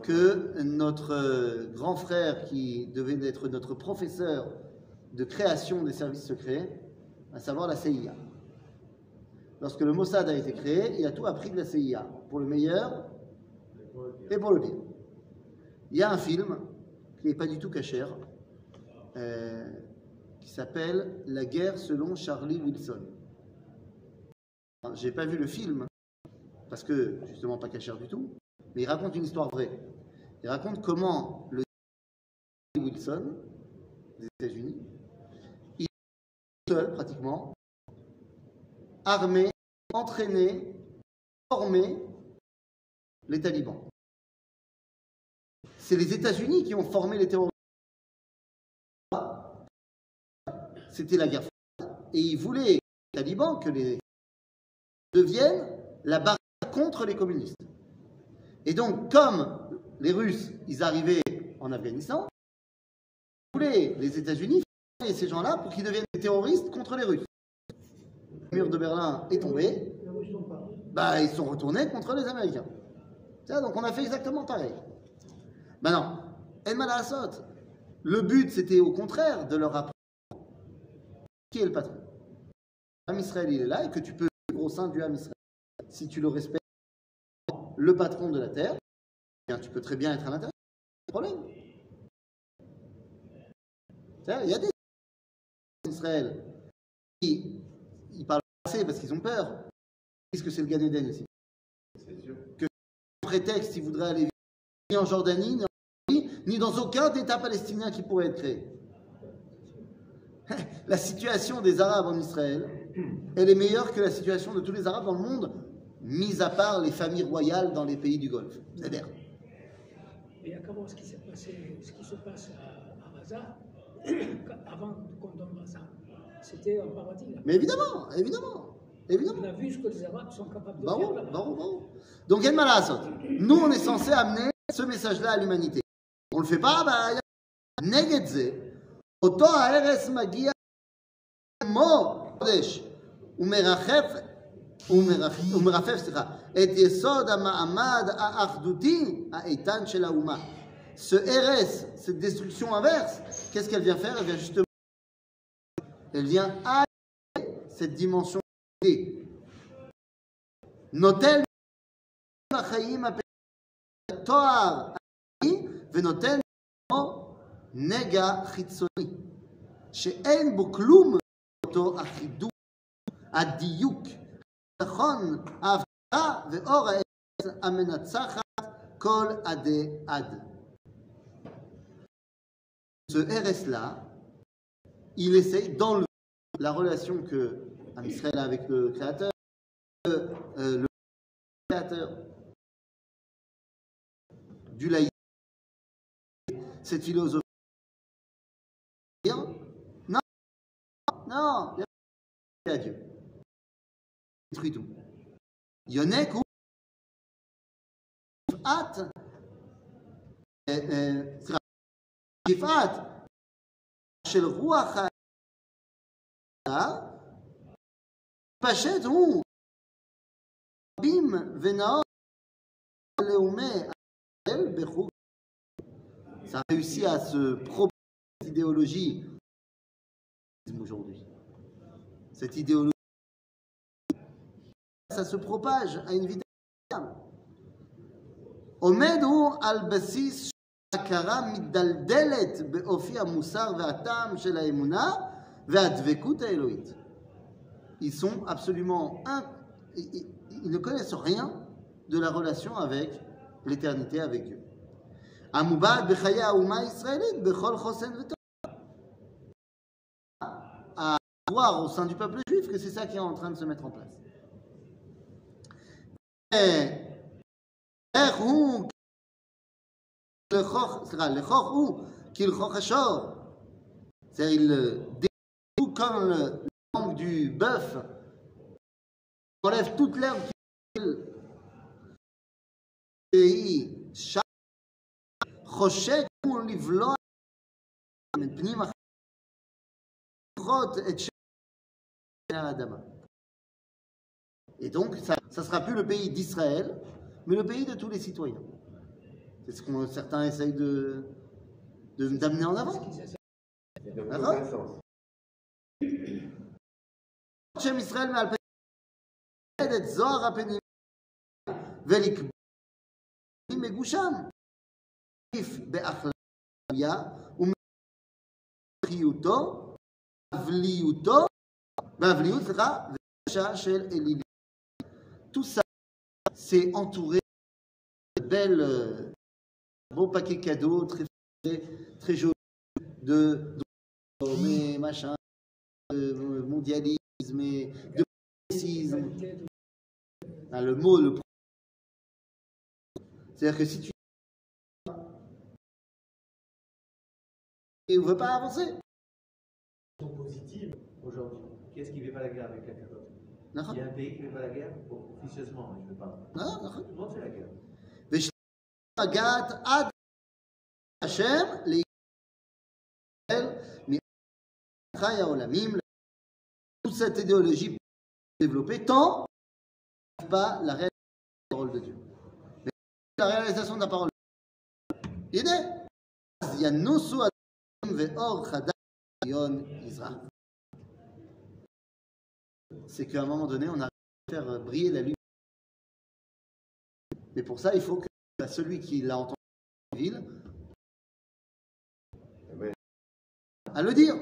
que notre euh, grand frère qui devait être notre professeur de création des services secrets, à savoir la CIA. Lorsque le Mossad a été créé, il a tout appris de la CIA, pour le meilleur et pour le pire. Il y a un film qui n'est pas du tout cachère, euh, qui s'appelle La guerre selon Charlie Wilson. J'ai pas vu le film, parce que justement pas cachère du tout, mais il raconte une histoire vraie. Il raconte comment le Wilson, des États-Unis, pratiquement, armé, entraîné, formé les talibans. C'est les États-Unis qui ont formé les terroristes. C'était la guerre froide. Et ils voulaient, les talibans, que les deviennent la barrière contre les communistes. Et donc, comme les Russes, ils arrivaient en Afghanistan, voulaient, les États-Unis, ces gens-là pour qu'ils deviennent des terroristes contre les Russes. Le mur de Berlin est tombé, bah, ils sont retournés contre les Américains. Donc on a fait exactement pareil. Maintenant, El Malasot, le but c'était au contraire de leur apprendre qui est le patron. L'Am Israël il est là et que tu peux vivre au sein du Ham Israël. Si tu le respectes, le patron de la terre, eh bien, tu peux très bien être à l'intérieur. Il y a des Israël ils parlent assez parce qu'ils ont peur. Ils disent que c'est le Gan Eden ici. C'est sûr. prétexte, ils voudraient aller vivre ni en Jordanie, ni en Syrie, ni dans aucun État palestinien qui pourrait être créé. La situation des Arabes en Israël, elle est meilleure que la situation de tous les Arabes dans le monde, mis à part les familles royales dans les pays du Golfe. C'est-à-dire, Mais comment ce qui s'est passé, ce qui se passe à, à Gaza, avant qu'on donne Gaza, c'était un paradis. là. mais évidemment, évidemment, évidemment. On a vu ce que les Arabes sont capables de Bravo, faire là-bas. bravo, bravo. Donc, Yann Malasot, nous, on est censé amener ce message-là à l'humanité. On le fait pas, bah, נגד זה, אותו ההרס מגיע כמו קודש, ומרחף, ומרחף, ומרחף, סליחה, את יסוד המעמד האחדותי האיתן של האומה. Ce RS, cette destruction inverse, qu'est-ce qu'elle vient faire Elle vient justement, elle vient allier cette dimension נוטל החיים התואר העני ונותן לו נגע חיצוני, שאין בו כלום אותו החידוש, הדיוק, הביטחון, ההבטחה ואור העץ המנצחת כל עדי עד. ce RS-là, il essaye d'enlever la relation que Israël a avec le Créateur, euh, euh, le Créateur du laïc, cette philosophie. Non, non, il y a Dieu. Il détruit tout. Il y en a qui hâte. Euh, יפעת של רוח ה... פשט הוא רבים ונאות לאומי ישראל בחוג. Ça a réussi à se propager cette idéologie aujourd'hui. Cette idéologie, ça se propage à une vitesse incroyable. עומד הוא על בסיס הכרה מדלדלת באופי המוסר והטעם של האמונה והדבקות האלוהית. Ils sont absolument... in- Ils ils- ils ne connaissent rien de la relation avec l'éternité, avec Dieu. המובעת בחיי האומה הישראלית בכל חוסן וטוב. À voir au sein du peuple juif que c'est ça qui est en train de se mettre en place. Et איך הוא לכוך, סליחה, לכוך הוא כלכוך השור. C'est-à-dire, il euh, découpe comme le langue du bœuf, il enlève toute l'herbe qui והיא שם חושק הוא לבלוע מפנים אחרות את שם האדמה. Et donc, ça ne sera plus le pays d'Israël, mais le pays de tous les citoyens. C'est ce que certains essayent de, de- d'amener en avant. Dans Ah aucun sens. שם ישראל מעל פנים, את זוהר הפנים, ולקבוע מגושם. עדיף באכליה ומחיותו, אבליותו, באבליות, סליחה, וקשה של אלילים. Tout ça, c'est entouré de belles, beaux paquets cadeaux, très très jolis, de, de mais machin, de mondialisme et de racisme. Ah, le mot, le C'est-à-dire que si tu et on ne veut pas avancer. sont positives aujourd'hui. Qu'est-ce qui ne fait pas la guerre avec capote Non, Il y a un pays qui ne fait pas la guerre? Officieusement, je ne veux pas. non, non. Tout le monde fait la guerre. Agat Ad Hashem, les toute cette idéologie développée tant pas la réalisation de la parole de Dieu. Mais la réalisation de la parole de Dieu. C'est qu'à un moment donné, on arrive à faire briller la lumière. Mais pour ça, il faut que celui qui l'a entendu en ville à le dire.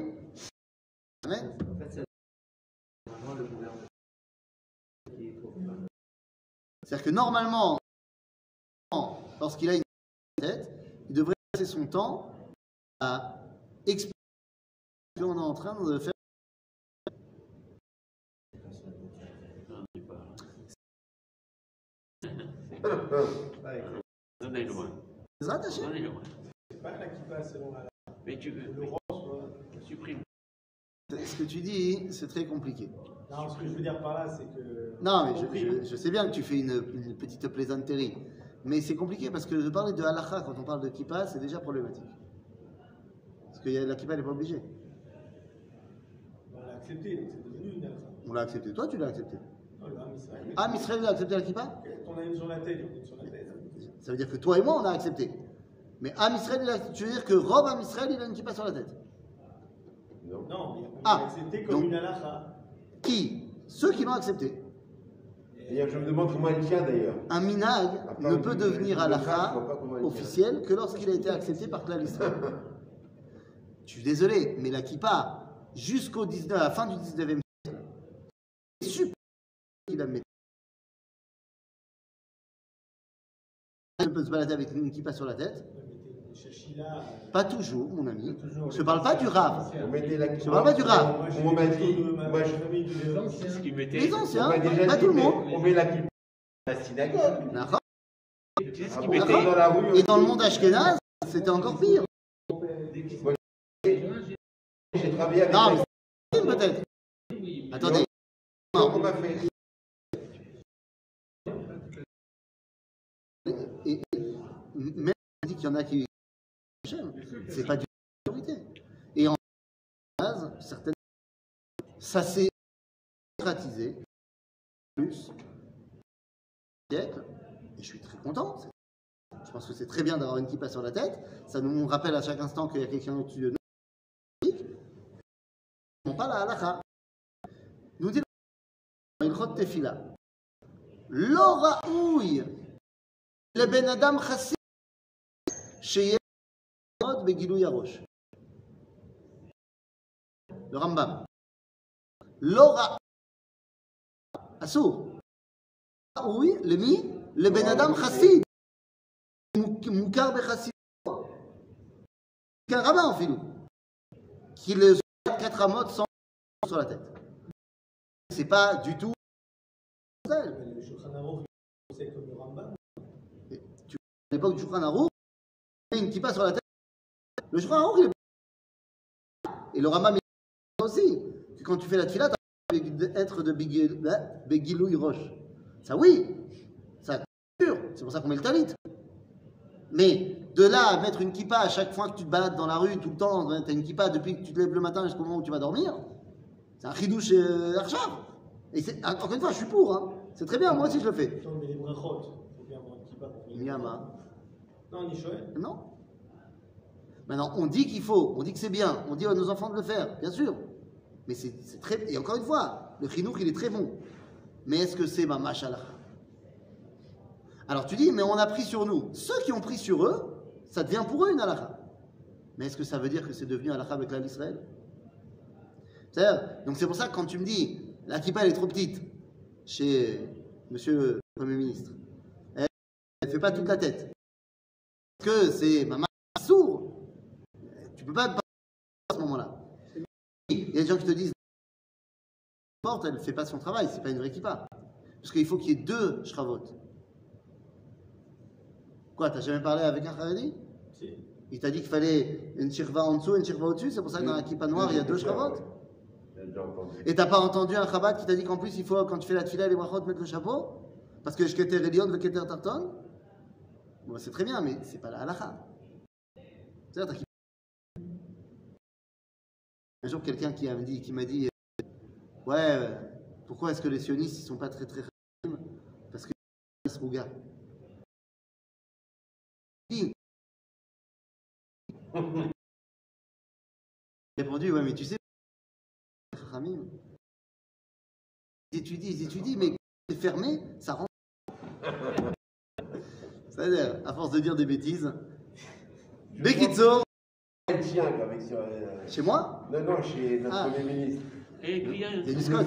C'est-à-dire que normalement, lorsqu'il a une tête, il devrait passer son temps à expliquer ce qu'on est en train de faire. Donnez-le-moi. C'est pas là qui passe selon la Mais tu veux. le soit- Supprime. Ce que tu dis, c'est très compliqué. Non, ce que je veux dire par là, c'est que. Non, mais je, je- je sais bien que tu fais une, une petite plaisanterie. Mais c'est compliqué parce que de parler de halakha quand on parle de kippa, c'est déjà problématique. Parce que y a- la kippa n'est pas obligée. On l'a accepté, donc c'est devenu une alpha. On l'a accepté. Toi, tu l'as accepté. Non, Israël. Ah, Misraël a accepté la kippa? Quand on a une sur la tête, on a une sur la tête. Ça veut dire que toi et moi, on a accepté. Mais Am Israël, il a- tu veux dire que Rob Am Israël, il a une kippa sur la tête Non. Non, mais on Ah, l'a accepté comme donc- une alakha. Qui? Ceux qui l'ont accepté. D'ailleurs, je me demande comment elle tient d'ailleurs. Un minag ne peut devenir halakha officiel que lorsqu'il a été accepté par Klal Israël. Je suis désolé, mais la kippa, jusqu'au 19, à la fin du 19e siècle, c'est super qu'il a mis. Peut se balader avec une kippa sur la tête. euh, Pas toujours, mon ami. toujours Je ne parle pas du Rav. On mettait la Je parle pas du j'ai On m'a dit, moi. Les anciens, pas tout le monde. On met la kippa à la synagogue. Ah Et dans le monde ashkénaze, c'était encore pire. J'ai travaillé avec Non, la- mais peut-être. Attendez. Donc, on m'a fait. Et, et- même on dit qu'il y en a qui j'aime. C'est pas du majorité. Et en base, certaines. Ça s'est démocratisé. Plus. Siècle. Et je suis très content. Je pense que c'est très bien d'avoir une kippa sur la tête. Ça nous rappelle à chaque instant qu'il y a quelqu'un au-dessus de nous. On pas la halakha. Nous dit une chot tefila. L'oraouille. Le ben adam chassid. Le Rambam. L'aura. Assour. Oui, le mi, le ben adam chassid. Moukar bechassid. Qu'un rabbin en filou. Qui le quatre amot sans sur la tête. C'est pas du tout. Le Shulchan Tu à l'époque du Shulchan une kippa sur la tête. Le Shulchan Aruch, il est Et le Rambam il aussi. Que quand tu fais la tfila, tu as être de Bigil- hein, Roche. Ça, oui. Ça, c'est pour ça qu'on met le talit. Mais de là à mettre une kippa à chaque fois que tu te balades dans la rue, tout le temps, tu as une kippa depuis que tu te lèves le matin jusqu'au moment où tu vas dormir, c'est un chidouche euh, archav. Et c'est- encore une fois, je suis pour. Hein. C'est très bien, moi aussi je le fais. Non, mais les il faut bien avoir un kippa pour. Miyama. Non. Maintenant, on dit qu'il faut, on dit que c'est bien, on dit à nos enfants de le faire, bien sûr. Mais c'est très. Et encore une fois, le chinook, il est très bon. Mais est-ce que c'est ma machallah Alors tu dis, mais on a pris sur nous. Ceux qui ont pris sur eux, ça devient pour eux une halakha. Mais est-ce que ça veut dire que c'est devenu halakha avec l'Al Israël C'est-à-dire, Donc c'est pour ça que quand tu me dis, la kippa elle est trop petite chez monsieur le Premier ministre, elle ne fait pas toute la tête que c'est maman sourd, tu peux pas te parler à ce moment-là. Il y a des gens qui te disent, porte, elle ne fait pas son travail, c'est pas une vraie kippa. Parce qu'il faut qu'il y ait deux shravot. Quoi, t'as jamais parlé avec un Haredi Si. Il t'a dit qu'il fallait une shirva en dessous et une shirva au-dessus, c'est pour ça que dans la kippa noire, il y a deux shravot. Et t'as pas entendu un Chabad qui t'a dit qu'en plus il faut, quand tu fais la tfila et les brachot, mettre le chapeau? Parce que je keter Elion, le keter Tarton? C'est très bien, mais c'est pas la halakha. Un jour, quelqu'un qui m'a dit, qui m'a dit euh, Ouais, euh, pourquoi est-ce que les sionistes ils sont pas très très chachamim Parce que ils rougent. Dit. J'ai répondu Ouais, mais tu sais, ils étudient, ils étudient, mais c'est fermé, ça rend. C'est-à-dire, à force de dire des bêtises. Sur. euh, chez moi? Non, non, chez notre Ah. Premier ministre. Et Il y a du scotch,